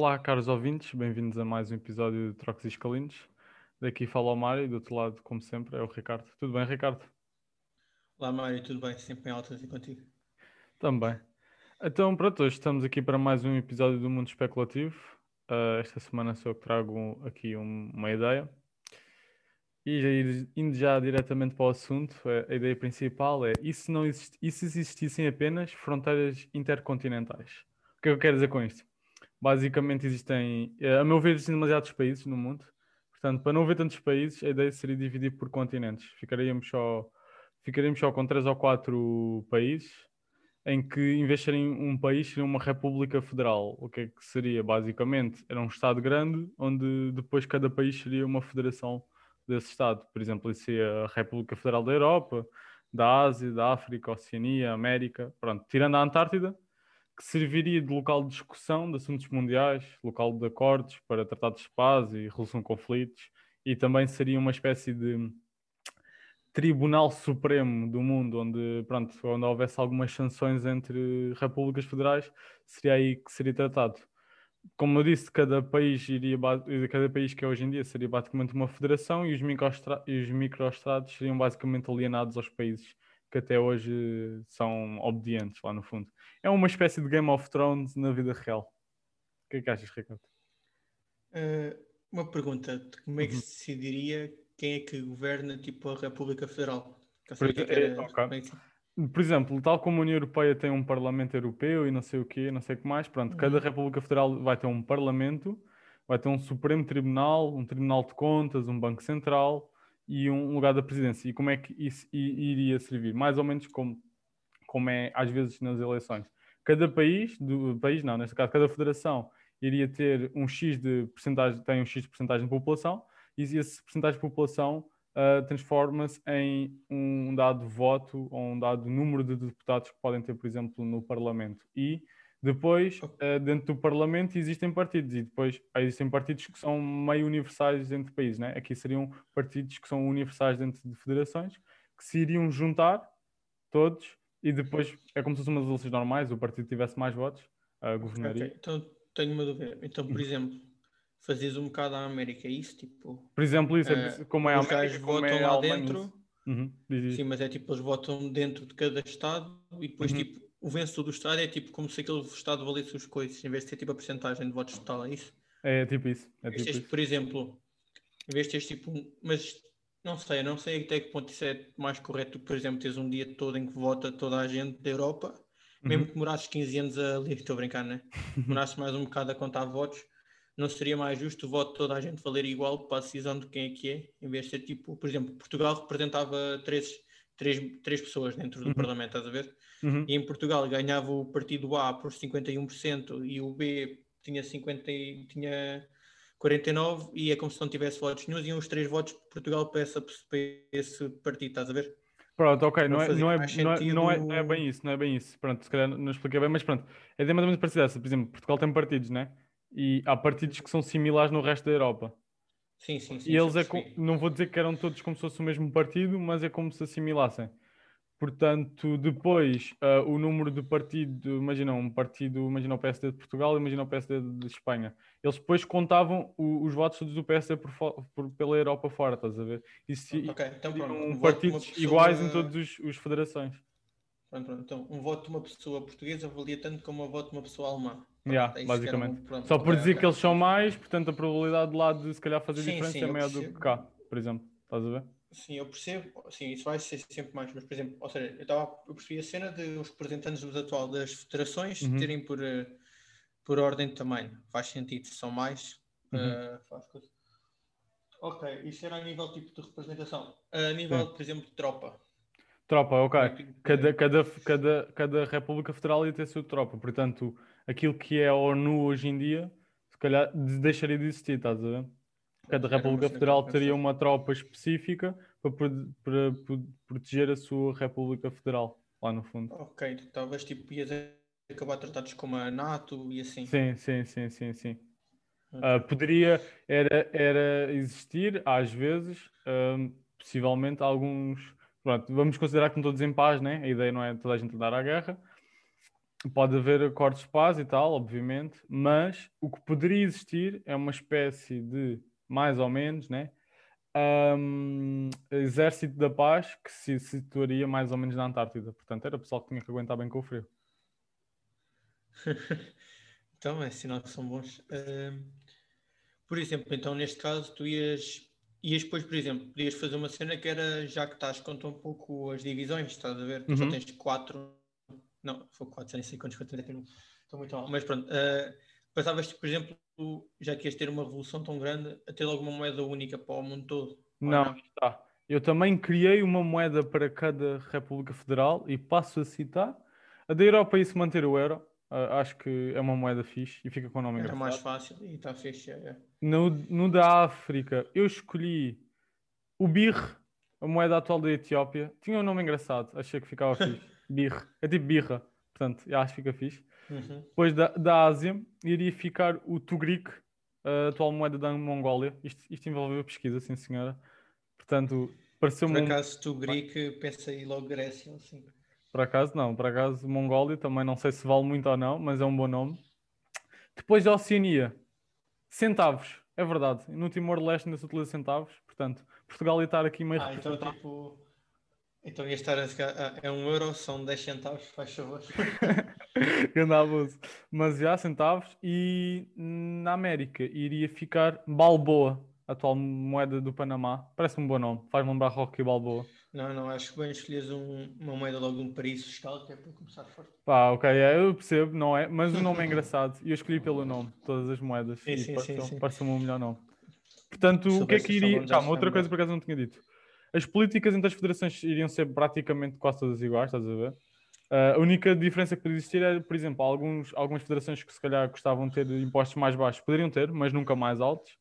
Olá, caros ouvintes, bem-vindos a mais um episódio de Trocos e Escalinos. Daqui fala o Mário e do outro lado, como sempre, é o Ricardo. Tudo bem, Ricardo? Olá, Mário, tudo bem? Sempre em alta e contigo? Também. Então, pronto, hoje estamos aqui para mais um episódio do Mundo Especulativo. Uh, esta semana sou eu que trago aqui um, uma ideia. E indo já diretamente para o assunto, a ideia principal é: e se, não exist, e se existissem apenas fronteiras intercontinentais? O que é que eu quero dizer com isto? Basicamente existem, eh, a meu ver, existem demasiados países no mundo. Portanto, para não haver tantos países, a ideia seria dividir por continentes. Ficaríamos só, ficaríamos só com três ou quatro países, em que, em vez de serem um país, seria uma república federal. O que é que seria? Basicamente, era um Estado grande, onde depois cada país seria uma federação desse Estado. Por exemplo, isso seria a República Federal da Europa, da Ásia, da África, Oceania, América. Pronto, tirando a Antártida, que serviria de local de discussão de assuntos mundiais, local de acordos para tratados de paz e resolução de conflitos, e também seria uma espécie de tribunal supremo do mundo, onde, pronto, onde houvesse algumas sanções entre repúblicas federais, seria aí que seria tratado. Como eu disse, cada país iria, cada país que é hoje em dia seria basicamente uma federação e os microestados seriam basicamente alienados aos países que até hoje são obedientes lá no fundo. É uma espécie de Game of Thrones na vida real. O que é que achas, Ricardo? Uh, uma pergunta: como é que uhum. se decidiria quem é que governa tipo a República Federal? Por, é, okay. É Por exemplo, tal como a União Europeia tem um Parlamento Europeu e não sei o quê, não sei o que mais, pronto, uhum. cada República Federal vai ter um Parlamento, vai ter um Supremo Tribunal, um Tribunal de Contas, um Banco Central, e um lugar da presidência. E como é que isso iria servir? Mais ou menos como, como é às vezes nas eleições. Cada país, do país não, neste caso, cada federação iria ter um X de porcentagem, tem um X de porcentagem de população, e esse porcentagem de população uh, transforma-se em um dado voto ou um dado número de deputados que podem ter, por exemplo, no Parlamento. E depois, uh, dentro do Parlamento, existem partidos e depois existem partidos que são meio universais entre países. Né? Aqui seriam partidos que são universais dentro de federações que se iriam juntar todos e depois é como se fossem umas eleições normais, o partido tivesse mais votos, uh, governaria. Okay. Então tenho uma dúvida. Então, por exemplo, fazias um bocado a América, é isso? Tipo, por exemplo, isso é, uh, como é a América, como é lá dentro. Uhum, sim, mas é tipo, eles votam dentro de cada estado e depois uhum. tipo o vencedor do Estado é tipo como se aquele Estado valesse os coisas, em vez de ter tipo a porcentagem de votos total, é isso? É, é tipo isso. É tipo este, isso. Por exemplo, em vez de teres tipo um, mas não sei, não sei até que ponto isso é mais correto, por exemplo, teres um dia todo em que vota toda a gente da Europa, uhum. mesmo que demorasses 15 anos ali, estou a brincar, né? Demorasses mais um bocado a contar votos, não seria mais justo o voto de toda a gente valer igual para a decisão de quem é que é, em vez de ser tipo, por exemplo, Portugal representava três, três, três pessoas dentro do uhum. Parlamento, estás a ver? Uhum. E em Portugal ganhava o partido A por 51% e o B tinha 50 tinha 49 e é como se não tivesse votos nenhum, iam os três votos de Portugal para, essa, para esse partido, estás a ver? Pronto, ok, não, é, não, é, não, é, não, é, não é bem isso, não é bem isso. Pronto, se calhar não expliquei bem, mas pronto, é de mais ou menos parecida essa. Por exemplo, Portugal tem partidos, né? E há partidos que são similares no resto da Europa. Sim, sim, sim. E eles é com, não vou dizer que eram todos como se fosse o mesmo partido, mas é como se assimilassem. Portanto, depois uh, o número de partido, imagina um partido, imagina o PSD de Portugal, imagina o PSD de Espanha. Eles depois contavam o, os votos do PSD por, por, pela Europa fora, estás a ver? E se, okay, então pronto, um partidos iguais em todas as federações. Pronto, pronto, então um voto de uma pessoa portuguesa valia tanto como um voto de uma pessoa alemã. Yeah, basicamente. Um, pronto, Só por dizer okay. que eles são mais, portanto a probabilidade de lá de se calhar fazer sim, diferença sim, é maior do que cá, por exemplo. Estás a ver? Sim, eu percebo, sim, isso vai ser sempre mais, mas por exemplo, ou seja, eu, tava, eu percebi a cena de os representantes dos atual das federações uhum. terem por, uh, por ordem de tamanho, faz sentido, são mais, uhum. uh, faz coisa. Ok, isso era a nível tipo de representação. A nível, por exemplo, de tropa. Tropa, ok. Cada, cada, cada, cada República Federal ia ter a sua tropa, portanto, aquilo que é a ONU hoje em dia, se calhar deixaria de existir, estás a ver? Cada República Federal teria uma tropa específica para, para, para, proteger a sua República Federal, lá no fundo. Ok, talvez tipo ias acabar tratados como a NATO e assim. Sim, sim, sim, sim, sim. Uh, poderia era, era existir, às vezes, uh, possivelmente alguns. Pronto, vamos considerar que não todos em paz, né? A ideia não é toda a gente dar à guerra. pode haver acordos de paz e tal, obviamente, mas o que poderia existir é uma espécie de, mais ou menos, né? Um, exército da paz que se situaria mais ou menos na Antártida. Portanto, era o pessoal que tinha que aguentar bem com o frio. então, é sinal que são bons. Uh, por exemplo, então, neste caso, tu ias, ias depois, por exemplo, podias fazer uma cena que era, já que estás, conta um pouco as divisões, estás a ver? Tu uhum. só tens quatro, não, foi quatro, nem sei quantos, quantos estou muito mal, mas pronto. Uh, pensavas, por exemplo, já que ias ter uma revolução tão grande, a ter alguma moeda única para o mundo todo? Não, não, está. Eu também criei uma moeda para cada República Federal e passo a citar. A da Europa se manter o euro. Uh, acho que é uma moeda fixe e fica com o nome Era mais fácil e está fixe. É, é. No, no da África, eu escolhi o BIR, a moeda atual da Etiópia. Tinha um nome engraçado, achei que ficava fixe. BIR. É tipo birra. Portanto, acho que fica fixe. Uhum. Depois da, da Ásia, iria ficar o Tugrik, a atual moeda da Mongólia. Isto, isto envolveu pesquisa, sim senhora. Portanto, pareceu-me. Por acaso, um... Tugrik, pensei logo Grécia, assim. Por acaso, não. Por acaso, Mongólia também não sei se vale muito ou não, mas é um bom nome. Depois da Oceania, centavos. É verdade. No Timor-Leste ainda se utiliza centavos. Portanto, Portugal ia estar aqui meio. Ah, então, tipo então ia estar a ah, é um euro, são 10 centavos, faz favor. Grande abuso. Mas já, centavos. E na América iria ficar Balboa, atual moeda do Panamá. Parece um bom nome, faz-me lembrar Rocky Balboa. Não, não, acho que bem escolheres um, uma moeda logo de um país fiscal, que é para começar forte. Pá, ok, é, eu percebo, não é? Mas o nome é engraçado e eu escolhi pelo nome, todas as moedas. Sim, sim, sim, sim. Parece-me o melhor nome. Portanto, o que é que iria. Calma, outra coisa por acaso não tinha dito as políticas entre as federações iriam ser praticamente quase todas iguais, estás a ver? Uh, a única diferença que poderia existir é, por exemplo, alguns, algumas federações que se calhar gostavam de ter impostos mais baixos poderiam ter, mas nunca mais altos.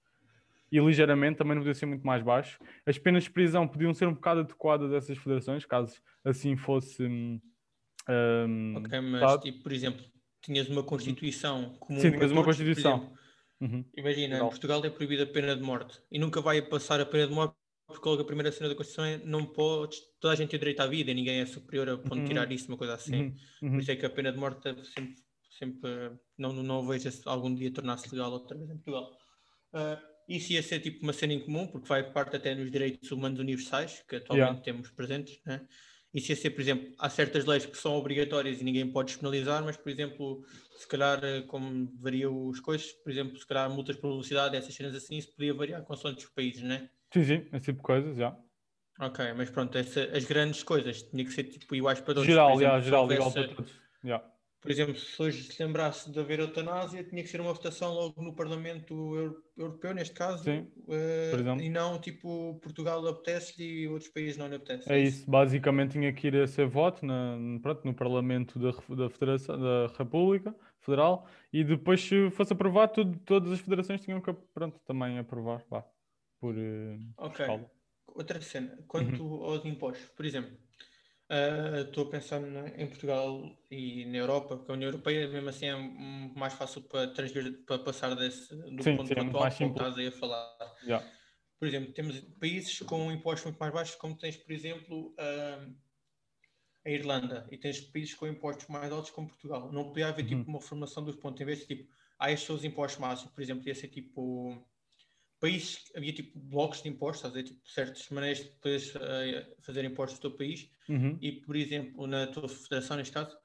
E ligeiramente também não podia ser muito mais baixo. As penas de prisão podiam ser um bocado adequadas a essas federações, caso assim fosse. Um, ok, mas tipo, por exemplo, tinhas uma Constituição comum. Sim, tinhas uma Constituição. uhum. Imagina, em Portugal é proibida a pena de morte e nunca vai passar a pena de morte porque logo a primeira cena da Constituição é não pode, toda a gente tem direito à vida, ninguém é superior a ponto de tirar uhum. isso, uma coisa assim. Uhum. Uhum. Por isso é que a pena de morte sempre, sempre não, não vejo algum dia tornar-se legal outra vez em Portugal. Uh, isso ia ser tipo uma cena em comum, porque vai parte até nos direitos humanos universais, que atualmente yeah. temos presentes. Né? Isso ia ser, por exemplo, há certas leis que são obrigatórias e ninguém pode despenalizar, mas, por exemplo, se calhar, como variam as coisas, por exemplo, se calhar multas por velocidade, essas cenas assim, isso podia variar com os países, né? Sim, sim, esse tipo de coisas, já. Ok, mas pronto, essa, as grandes coisas tinha que ser tipo iguais para todos. Geral, exemplo, já, geral, houvesse, igual para todos. Já. Por exemplo, se hoje se lembrasse de haver eutanásia, tinha que ser uma votação logo no Parlamento Europeu, neste caso, Sim, uh, e não tipo Portugal apetece e outros países não lhe apetece. É isso, basicamente tinha que ir a ser voto na, pronto, no Parlamento da, da, Federação, da República Federal e depois, se fosse aprovado, tudo, todas as federações tinham que pronto, também aprovar. Vá por uh, Ok. Escala. Outra cena, quanto uhum. aos impostos, por exemplo, uh, estou a pensar em Portugal e na Europa, porque a União Europeia mesmo assim é mais fácil para, transver, para passar desse, do sim, ponto sim, atual que estás aí a falar. Yeah. Por exemplo, temos países com impostos muito mais baixos, como tens, por exemplo, uh, a Irlanda, e tens países com impostos mais altos, como Portugal. Não podia haver uhum. tipo uma formação dos pontos, em vez de tipo, há estes são os impostos máximos, por exemplo, ia ser tipo países, havia tipo blocos de impostos, havia tipo, certas maneiras de poderes uh, fazer impostos no teu país uhum. e, por exemplo, na tua federação, neste caso,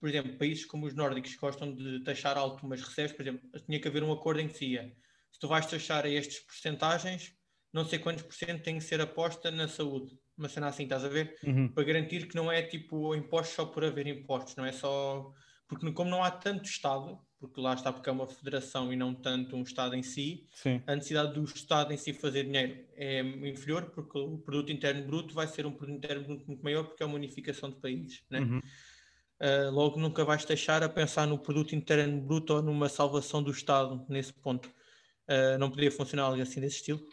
por exemplo, países como os nórdicos gostam de taxar alto umas reservas, por exemplo, tinha que haver um acordo em que dizia se tu vais taxar a estes porcentagens, não sei quantos por cento tem que ser aposta na saúde. Uma cena assim, estás a ver? Uhum. Para garantir que não é tipo impostos só por haver impostos, não é só. Porque como não há tanto Estado, porque lá está porque é uma federação e não tanto um Estado em si, Sim. a necessidade do Estado em si fazer dinheiro é inferior, porque o produto interno bruto vai ser um produto interno bruto muito maior, porque é uma unificação de países. Né? Uhum. Uh, logo nunca vais deixar a pensar no produto interno bruto ou numa salvação do Estado nesse ponto. Uh, não poderia funcionar algo assim desse estilo?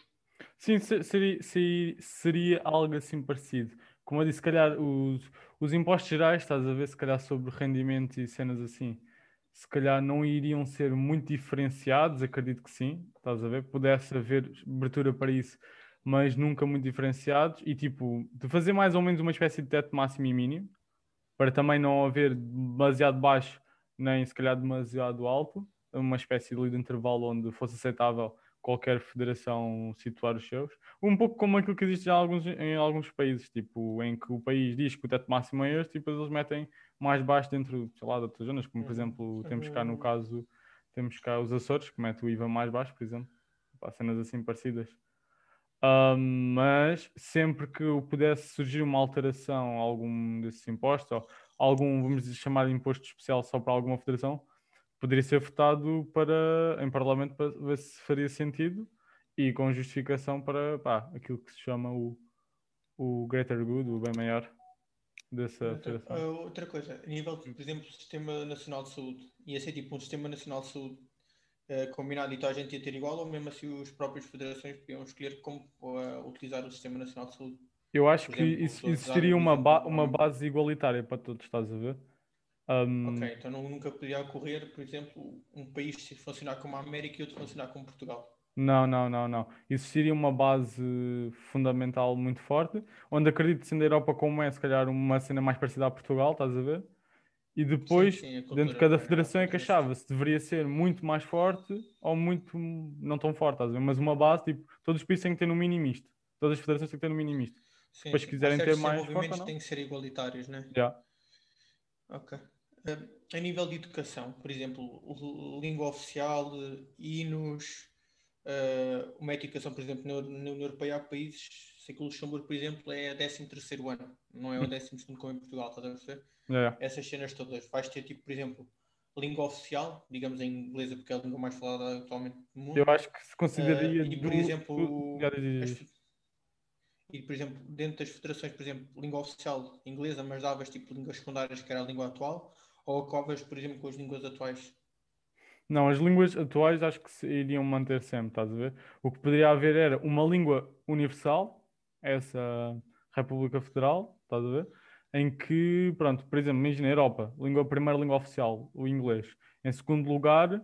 Sim, seria, seria, seria algo assim parecido. Como eu disse, se calhar os, os impostos gerais, estás a ver, se calhar sobre rendimento e cenas assim se calhar não iriam ser muito diferenciados, acredito que sim, estás a ver? Pudesse haver abertura para isso, mas nunca muito diferenciados, e tipo, de fazer mais ou menos uma espécie de teto máximo e mínimo, para também não haver demasiado baixo nem se calhar demasiado alto, uma espécie de intervalo onde fosse aceitável qualquer federação situar os seus. Um pouco como aquilo que existe em alguns, em alguns países, tipo, em que o país diz que o teto máximo é este e depois eles metem mais baixo dentro, sei lá, de outras zonas, como por exemplo, temos cá no caso, temos cá os Açores, que mete o IVA mais baixo, por exemplo, para cenas assim parecidas. Mas sempre que pudesse surgir uma alteração a algum desses impostos, ou algum, vamos chamar de imposto especial só para alguma federação, poderia ser votado para, em Parlamento para ver se faria sentido e com justificação para pá, aquilo que se chama o, o greater good, o bem maior dessa outra, federação. outra coisa, a nível, por exemplo, do Sistema Nacional de Saúde, ia ser tipo um Sistema Nacional de Saúde uh, combinado e toda a gente ia ter igual ou mesmo assim os próprios federações podiam escolher como uh, utilizar o Sistema Nacional de Saúde? Eu acho que exemplo, isso, existiria uma, ba uma base igualitária para todos, estás a ver? Um... Ok, então nunca poderia ocorrer, por exemplo, um país funcionar como a América e outro funcionar como Portugal. Não, não, não, não. Existiria uma base fundamental muito forte, onde acredito sendo a Europa como é, se calhar uma cena mais parecida a Portugal, estás a ver? E depois, sim, sim, dentro de cada federação é que achava se deveria ser muito mais forte ou muito não tão forte, estás a ver? Mas uma base, tipo, todos os países têm que ter no mínimo isto. Todas as federações têm que ter no mínimo isto. Sim, Depois, se quiserem ter mais. Os têm que ser igualitários, né? Já. Yeah. Ok. Uh, a nível de educação, por exemplo, língua oficial, hinos, uh, uma educação, por exemplo, na, na União Europeia há países, sei que o Luxemburgo, por exemplo, é 13 ano, não é o 12 hum. como em Portugal, estás a perceber? Yeah. Essas cenas todas. Vais ter, tipo, por exemplo, língua oficial, digamos em inglês, porque é a língua mais falada atualmente no mundo. Eu acho que se consideraria. Uh, e, por do, exemplo, do... As, e, por exemplo, dentro das federações, por exemplo, língua oficial inglesa, mas davas tipo línguas secundárias, que era a língua atual, ou acabas, por exemplo, com as línguas atuais? Não, as línguas atuais acho que se iriam manter sempre, estás a ver? O que poderia haver era uma língua universal, essa República Federal, estás a ver? Em que, pronto, por exemplo, imagina a Europa, língua, primeira língua oficial, o inglês. Em segundo lugar,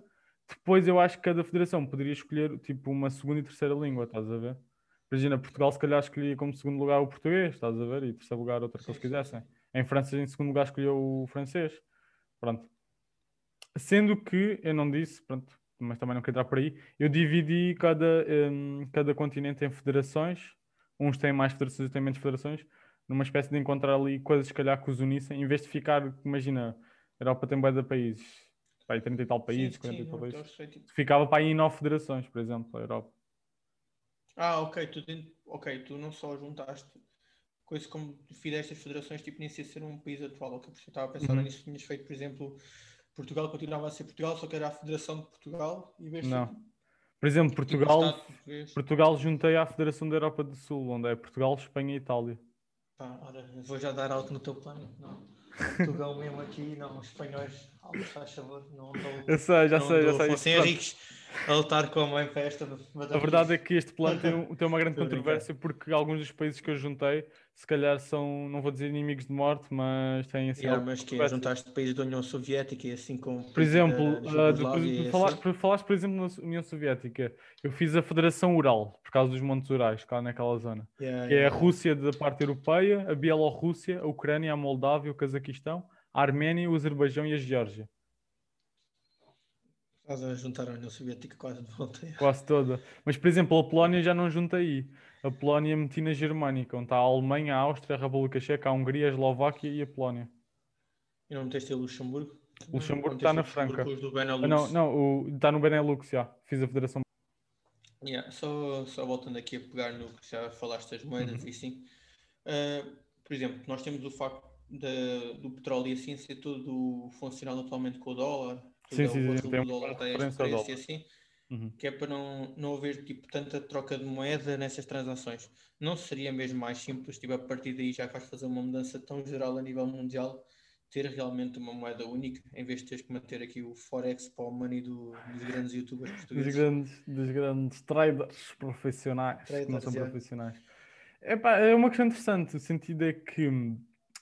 depois eu acho que cada federação poderia escolher tipo uma segunda e terceira língua, estás a ver? Imagina, Portugal se calhar escolhia como segundo lugar o português, estás a ver? E terceiro lugar outra que eles quisessem. Em França, em segundo lugar, escolheu o francês. Pronto. Sendo que, eu não disse, pronto, mas também não quero entrar por aí, eu dividi cada, um, cada continente em federações. Uns têm mais federações, outros têm menos federações. Numa espécie de encontrar ali coisas, se calhar, que os unissem. Em vez de ficar, imagina, a Europa tem bem de países. Para 30 e tal países, sim, 40 sim, e tal países. Tipo Ficava para aí em 9 federações, por exemplo, a Europa. Ah, ok, tu, ok, tu não só juntaste coisas como fizeste as federações, tipo, nem sei ser um país atual, ok, porque eu estava a pensar uhum. nisso, tinhas feito, por exemplo, Portugal continuava a ser Portugal, só que era a Federação de Portugal e vez Não. Por exemplo, Portugal, Portugal juntei à Federação da Europa do Sul, onde é Portugal, Espanha e Itália. Pá, ora, vou já dar alto no teu plano. Não. Portugal mesmo aqui, não, os espanhóis, algo faz favor, não. Eu sei, já sei, já sei. Fossem ricos a lutar com a mãe festa. A verdade é que este plano tem, tem uma grande controvérsia porque alguns dos países que eu juntei, se calhar são, não vou dizer inimigos de morte, mas têm assim. Yeah, mas que juntaste países da União Soviética e assim como. Por exemplo, uh, de, falar, assim. falaste, por exemplo, na União Soviética, eu fiz a Federação Ural, por causa dos Montes Urais, cá naquela zona. Yeah, que yeah. é a Rússia da parte europeia, a Bielorrússia, a Ucrânia, a Moldávia, o Cazaquistão, a Arménia, o Azerbaijão e a Geórgia. Estás a juntar a União Soviética quase de volta. Quase toda. Mas, por exemplo, a Polónia já não junta aí. A Polónia meti na Germânica, onde está a Alemanha, a Áustria, a República Checa, a Hungria, a Eslováquia e a Polónia. E não meteste o Luxemburgo? O Luxemburgo está na Franca. Não, não, está no Benelux já. Fiz a Federação. Yeah, só, só voltando aqui a pegar no que já falaste das moedas uhum. e assim. Uh, por exemplo, nós temos o facto do petróleo e assim ser tudo funcional atualmente com o dólar, sim, é sim, sim, tem dólar tem este preço e assim, uhum. que é para não, não haver tipo, tanta troca de moeda nessas transações. Não seria mesmo mais simples, tipo, a partir daí já vais fazer uma mudança tão geral a nível mundial, ter realmente uma moeda única, em vez de teres que manter aqui o Forex para o money do, dos grandes youtubers portugueses. Dos grandes, dos grandes traders profissionais, traders, que não são profissionais. Epá, é uma questão interessante, o sentido é que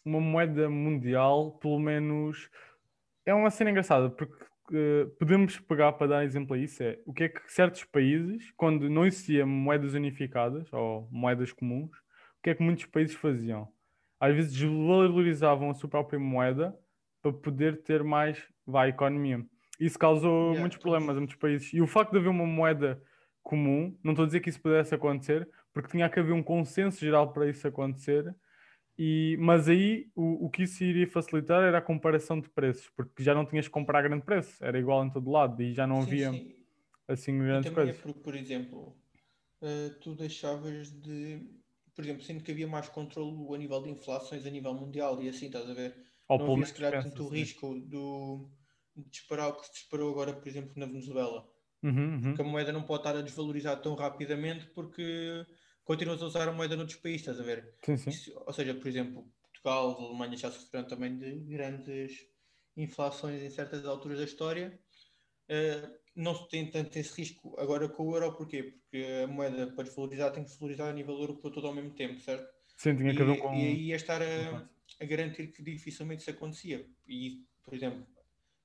uma moeda mundial, pelo menos, é uma cena engraçada, porque podemos pegar para dar exemplo a isso é o que é que certos países, quando não existiam moedas unificadas ou moedas comuns, o que é que muitos países faziam? às vezes desvalorizavam a sua própria moeda para poder ter mais vai, economia. Isso causou Yeah, muitos problemas a muitos países. E o facto de haver uma moeda comum, não estou a dizer que isso pudesse acontecer, porque tinha que haver um consenso geral para isso acontecer. E, mas aí o, o que isso iria facilitar era a comparação de preços, porque já não tinhas que comprar grande preço, era igual em todo lado e já não Sim, havia sim. assim grandes também é porque, por exemplo, eh, tu deixavas de. Por exemplo, sendo que havia mais controle a nível de inflações a nível mundial e assim, estás a ver? Ou não havia se calhar tanto o risco do, de disparar o que se disparou agora, por exemplo, na Venezuela. Uhum, uhum. Que a moeda não pode estar a desvalorizar tão rapidamente porque continuas a usar a moeda noutros países, estás a ver? Sim, sim. Isso- ou seja, por exemplo, Portugal, Alemanha já sofreram também de grandes inflações em certas alturas da história. Eh, não se tem tanto esse risco agora com o euro, porquê? Porque a moeda para desvalorizar tem que se valorizar a nível europeu todo ao mesmo tempo, certo? Sim, tinha que haver com. e aí ia estar a, a garantir que dificilmente isso acontecia. E, por exemplo,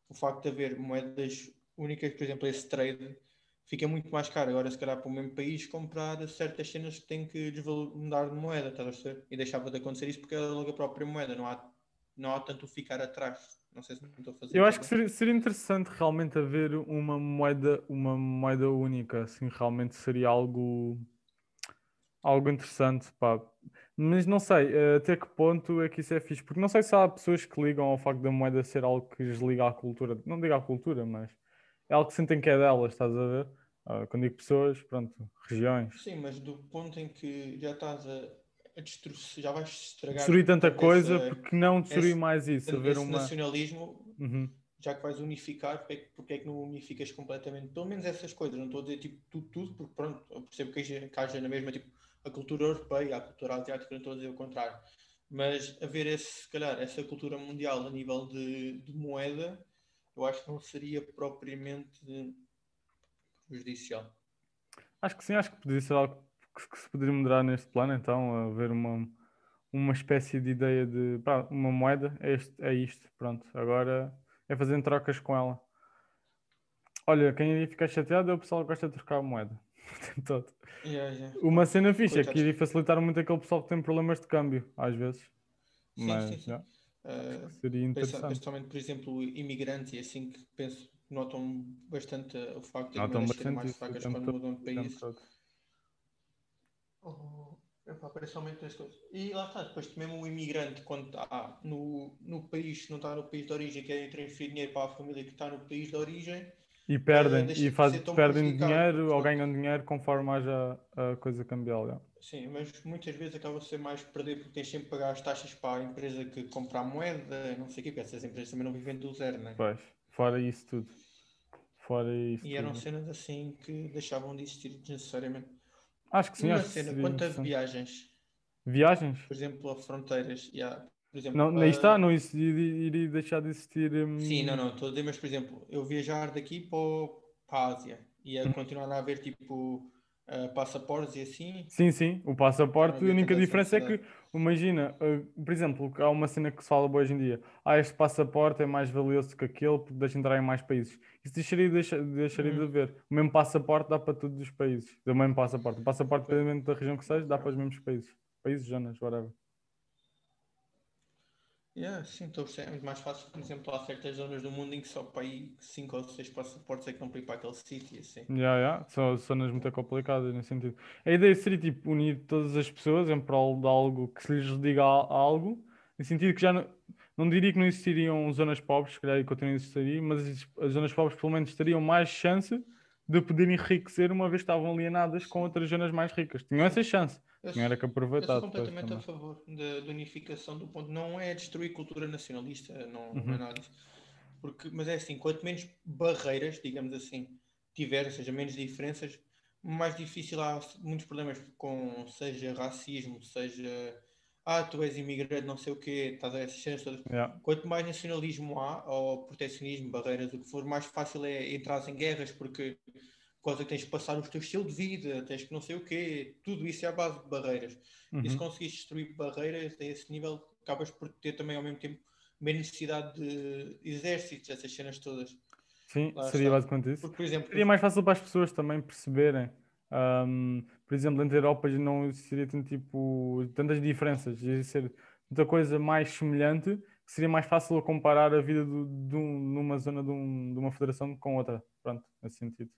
o facto de haver moedas únicas, por exemplo, esse trade fica muito mais caro. Agora, se calhar, para o mesmo país, comprar certas cenas que tem que mudar de moeda, estás a perceber? E deixava de acontecer isso porque era logo a própria moeda, não há, não há tanto ficar atrás. Não sei se me estou a fazer. Eu acho que seria, seria interessante realmente haver uma moeda, uma moeda única, assim, realmente seria algo, algo interessante, pá. Mas não sei eh, até que ponto é que isso é fixe, porque não sei se há pessoas que ligam ao facto da moeda ser algo que lhes liga à cultura, não digo à cultura, mas é algo que sentem que é delas, estás a ver? Ah, quando digo pessoas, pronto, regiões. Sim, mas do ponto em que já estás a, a destruir, já vais estragar Destruir tanta coisa, porque não destruir esse- mais isso, haver uma... nacionalismo Uhum. já que vais unificar, porque é que, porque é que não unificas completamente? Pelo menos essas coisas, não estou a dizer tipo tudo, tudo porque pronto, eu percebo que haja, que haja na mesma tipo a cultura europeia, a cultura asiática, não estou a dizer o contrário. Mas haver esse, se calhar, essa cultura mundial a nível de, de moeda, eu acho que não seria propriamente prejudicial. Acho que sim, acho que poderia ser algo que, se poderia moderar neste plano, então, haver uma, uma espécie de ideia de pá, uma moeda, é, este, é isto, pronto. Agora é fazer trocas com ela. Olha, quem iria ficar chateado é o pessoal que gosta de trocar a moeda. Yeah, yeah. Uma cena fixe é que iria facilitar muito aquele pessoal que tem problemas de câmbio, às vezes. Sim, Mas sim, sim. Uh, seria interessante. principalmente, por exemplo, imigrantes e assim que penso notam bastante uh, o facto de Notam serem bastante mais tempo quando todo, mudam de país. todo. Oh, epá, principalmente as coisas. E lá está, depois mesmo o imigrante, quando está no, no país, se não está no país de origem, quer transferir dinheiro para a família que está no país de origem, E perdem, deixa e de faz, perdem dinheiro ou ganham dinheiro conforme haja a coisa cambial. já. sim, mas muitas vezes acaba por ser mais perder porque tens sempre que pagar as taxas para a empresa que compra a moeda, não sei o quê, porque essas empresas também não vivem do zero, né? Pois, fora isso tudo. Fora isso E eram tudo. cenas assim que deixavam de existir desnecessariamente. Acho que sim, Uma acho que cena, quanto a interessante. viagens, Viagens? por exemplo, a fronteiras, yeah, por exemplo, Não, nem está, ah, não iria, deixar de existir. hum, Sim, não, não, estou a dizer, mas por exemplo, eu viajar daqui para, a Ásia e a Hum. continuar a haver tipo ah, passaportes e assim, Sim, sim, o passaporte, a única diferença é que, imagina, uh, por exemplo, há uma cena que se fala hoje em dia, ah, este passaporte é mais valioso que aquele porque deixa entrar em mais países. Isso deixaria, deixa- deixaria de Uhum. haver. O mesmo passaporte dá para todos os países. O mesmo passaporte. O passaporte, dependendo da região que seja, dá para os mesmos países. Países, zonas, whatever. Yeah, sim, estou a. É mais fácil, por exemplo, há certas zonas do mundo em que só para aí 5 ou 6 passaportes é que não para ir para aquele sítio, assim. Yeah, yeah. São zonas muito complicadas nesse sentido. A ideia seria tipo unir todas as pessoas em prol de algo que se lhes diga algo, no sentido que já não, não diria que não existiriam zonas pobres, se calhar continuam a existir, mas as, as zonas pobres pelo menos teriam mais chance de poderem enriquecer uma vez que estavam alienadas com outras zonas mais ricas. Tinham essa chance, Eu tinham era que Eu aproveitar sou depois completamente a favor da, da unificação do ponto. Não é destruir cultura nacionalista, não, não Uhum. é nada disso. Porque, mas é assim, quanto menos barreiras, digamos assim, tiver, ou seja, menos diferenças, mais difícil há muitos problemas com, seja racismo, seja ah, tu és imigrante, não sei o quê, estás a essas cenas todas. Yeah. Quanto mais nacionalismo há, ou protecionismo, barreiras, o que for, mais fácil é entrar em guerras, porque causa que tens que passar o teu estilo de vida, tens que não sei o quê, tudo isso é a base de barreiras. E se Uhum. conseguires destruir barreiras a esse nível, acabas por ter também ao mesmo tempo menos necessidade de exércitos, essas cenas todas. Sim, Lá seria está. basicamente isso. Porque, por exemplo, Seria mais fácil para as pessoas também perceberem. Ahm, por exemplo, entre Europa já não existiria tanto, tipo, tantas diferenças. Ia ser muita coisa mais semelhante, que seria mais fácil comparar a vida de um, numa zona de, um, de uma federação com outra. Pronto, nesse sentido.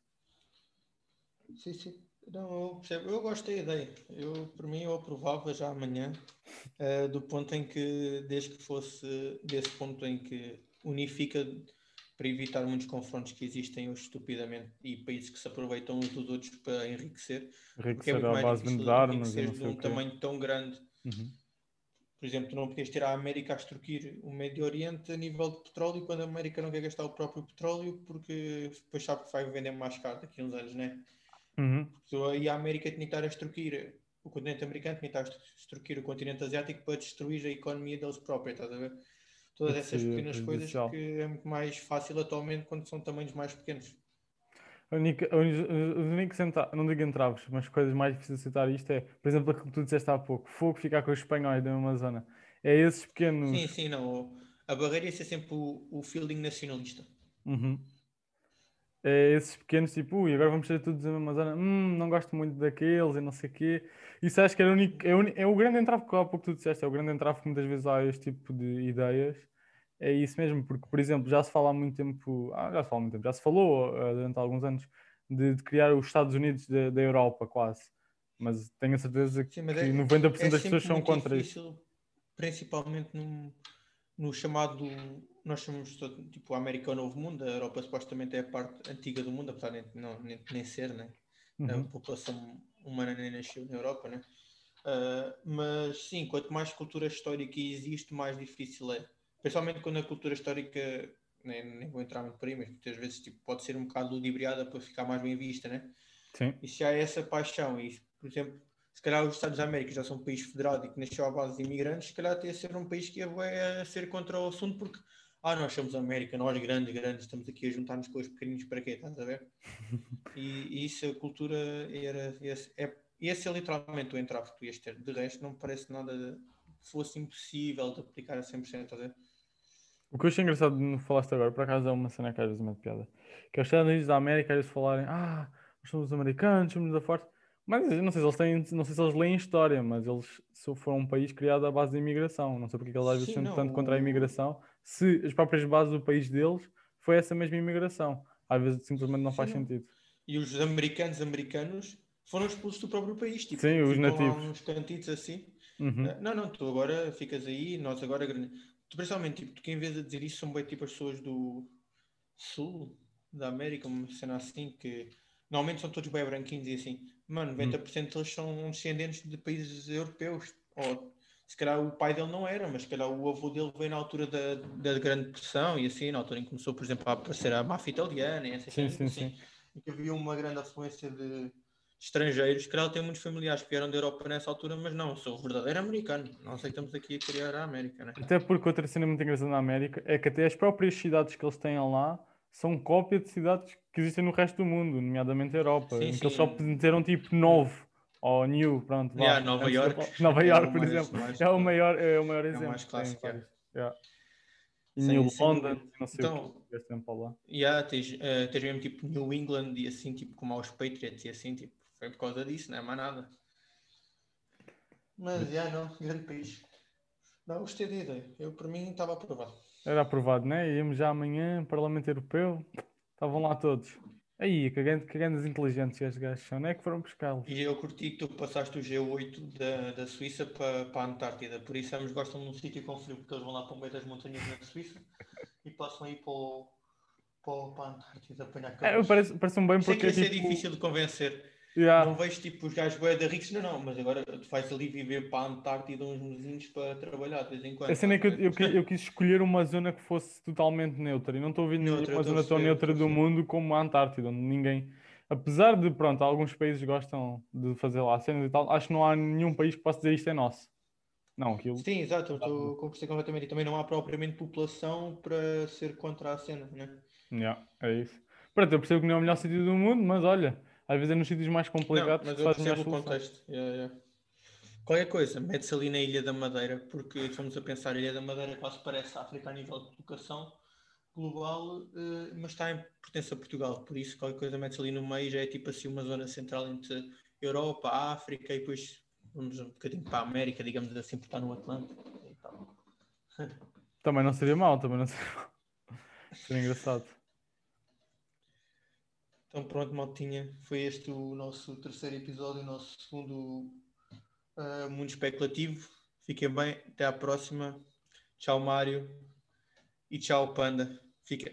Sim, sim. Não, eu, eu gosto da ideia. Eu, por mim, eu aprovava já amanhã, uh, do ponto em que, desde que fosse desse ponto em que unifica para evitar muitos confrontos que existem hoje estupidamente e países que se aproveitam uns dos outros para enriquecer. Enriquecer é a base de armas e de um tamanho tão grande. Uhum. Por exemplo, tu não podias ter a América a extorquir o Médio Oriente a nível de petróleo quando a América não quer gastar o próprio petróleo porque depois sabe que vai vender mais caro daqui a uns anos, né? Uhum. Aí a América tinha que estar a extorquir o continente americano, tinha que estar a extorquir o continente asiático para destruir a economia deles próprios, estás a ver? Todas essas pequenas coisas que é muito mais fácil atualmente quando são tamanhos mais pequenos. A única, os únicos, não digo entraves, mas coisas mais difíceis de aceitar isto é, por exemplo, aquilo que tu disseste há pouco, fogo ficar com os espanhóis da mesma zona. É esses pequenos. Sim, sim, não. A barreira ia ser sempre o, o feeling nacionalista. Uhum é esses pequenos tipo, ui, agora vamos ser todos da mesma zona, hum, não gosto muito daqueles e não sei o quê. Isso acho que era o único, é, o, é o grande entrave que há pouco tu disseste, é o grande entrave que muitas vezes há este tipo de ideias. É isso mesmo, porque, por exemplo, já se fala há muito tempo, ah, já se fala há muito tempo, já se falou uh, durante alguns anos de, de, criar os Estados Unidos da, da Europa, quase. Mas tenho a certeza que Sim, é, 90% é das pessoas são contra difícil, isso. Principalmente num, no chamado nós somos todo, tipo a América é o novo mundo, a Europa supostamente é a parte antiga do mundo, apesar de não, nem, nem ser, né? Uhum. A população humana nem nasceu na Europa, né? Uh, mas sim, quanto mais cultura histórica existe, mais difícil é. Principalmente quando a cultura histórica, nem, nem vou entrar muito por aí, mas muitas vezes tipo, pode ser um bocado ludibriada para ficar mais bem vista, né? Sim. E se há essa paixão, e por exemplo, se calhar os Estados Américos já são um país federado e que nasceu à base de imigrantes, se calhar tem a ser um país que é ser contra o assunto, porque ah, nós somos América, nós grandes, grandes, estamos aqui a juntar-nos com os pequeninos para quê? Estás a ver? E, e isso, a cultura era. Esse, é, esse é literalmente o entrave que tu ias ter. De resto, não me parece nada de, fosse impossível de aplicar a 100%. Estás a ver? O que eu achei engraçado de falaste agora, por acaso é uma cena que às vezes me piada. Que é os Estados Unidos da América, eles falarem, ah, nós somos americanos, somos da forte. Mas não sei se eles têm, não sei se eles leem história, mas eles foram um país criado à base da imigração. Não sei porque eles às vezes são tanto contra a imigração, se as próprias bases do país deles foi essa mesma imigração. Às vezes simplesmente não Sim, faz sentido. E os americanos americanos foram expulsos do próprio país. Tipo, Sim, os nativos. uns cantitos assim. Uhum. Eh, não, não, tu agora ficas aí, nós agora. Tu, principalmente, tipo, tu que em vez de dizer isso, são bem tipo as pessoas do sul da América, uma cena assim, que normalmente são todos bem branquinhos e assim. Mano, 90% uhum. deles são descendentes de países europeus. Ou se calhar o pai dele não era, mas se calhar o avô dele veio na altura da, da Grande Depressão e assim, na altura em que começou, por exemplo, a aparecer a máfia italiana e assim, sim, sim, assim, sim. e que havia uma grande afluência de estrangeiros, se calhar tem muitos familiares que vieram da Europa nessa altura, mas não, sou verdadeiro americano, não sei que estamos aqui a criar a América, né? Até porque outra cena muito engraçada na América é que até as próprias cidades que eles têm lá são cópia de cidades que existem no resto do mundo, nomeadamente a Europa, sim, em que eles só meteram tipo novo ou New, pronto. Yeah, Nova York. Nova York, é por mais, exemplo. Mais, é, o maior, é o maior exemplo. É o mais clássico. É. Yeah. E New London, não sei então, o que tempo lá. Yeah, tens, uh, tens mesmo tipo New England e assim, tipo como aos Patriots e assim, tipo, foi por causa disso, não é mais nada. Mas, já, yeah, não, grande país. Não, gostei da ideia. Eu, por mim, estava aprovado. Era aprovado, né? Íamos já amanhã, Parlamento Europeu, estavam lá todos. Aí, que grandes inteligentes estes gajos são, não é que foram pescá-los. E eu curti que tu passaste o G8 da, da Suíça para, para a Antártida, por isso eles gostam de um sítio com frio, porque eles vão lá para o meio das montanhas na Suíça e passam aí para, o, para, para a Antártida apanhar calor. É, parece, parece um bem porque. Sei que ia ser tipo... difícil de convencer. Yeah. Não vejo tipo os gajos da ricos, não, não, mas agora tu vais ali viver para a Antártida uns mesinhos para trabalhar de vez em quando. A cena é que eu, eu, eu, quis escolher uma zona que fosse totalmente neutra e não estou a ver nenhuma zona tão neutra do mundo como a Antártida, onde ninguém. Apesar de, pronto, alguns países gostam de fazer lá cenas e tal, acho que não há nenhum país que possa dizer isto é nosso. Não, aquilo. Sim, exato, estou conversando completamente. E também não há propriamente população para ser contra a cena, né? Yeah, é isso. Pronto, eu percebo que não é o melhor sítio do mundo, mas olha, às vezes é nos sítios mais complicados não, mas eu percebo o contexto. Yeah, yeah. Qualquer coisa, mete-se ali na Ilha da Madeira, porque estamos a pensar, a Ilha da Madeira quase parece África a nível de educação global, uh, mas está em pertence a Portugal, por isso qualquer coisa mete-se ali no meio, já é tipo assim uma zona central entre Europa, África e depois vamos um bocadinho para a América, digamos assim, porque está no Atlântico. Também não seria mal, também não seria mal. Seria engraçado. Então pronto, maltinha. Foi este o nosso terceiro episódio, o nosso segundo uh, Mundo Especulativo. Fiquem bem, até à próxima. Tchau, Mário. E tchau, Panda. Fica.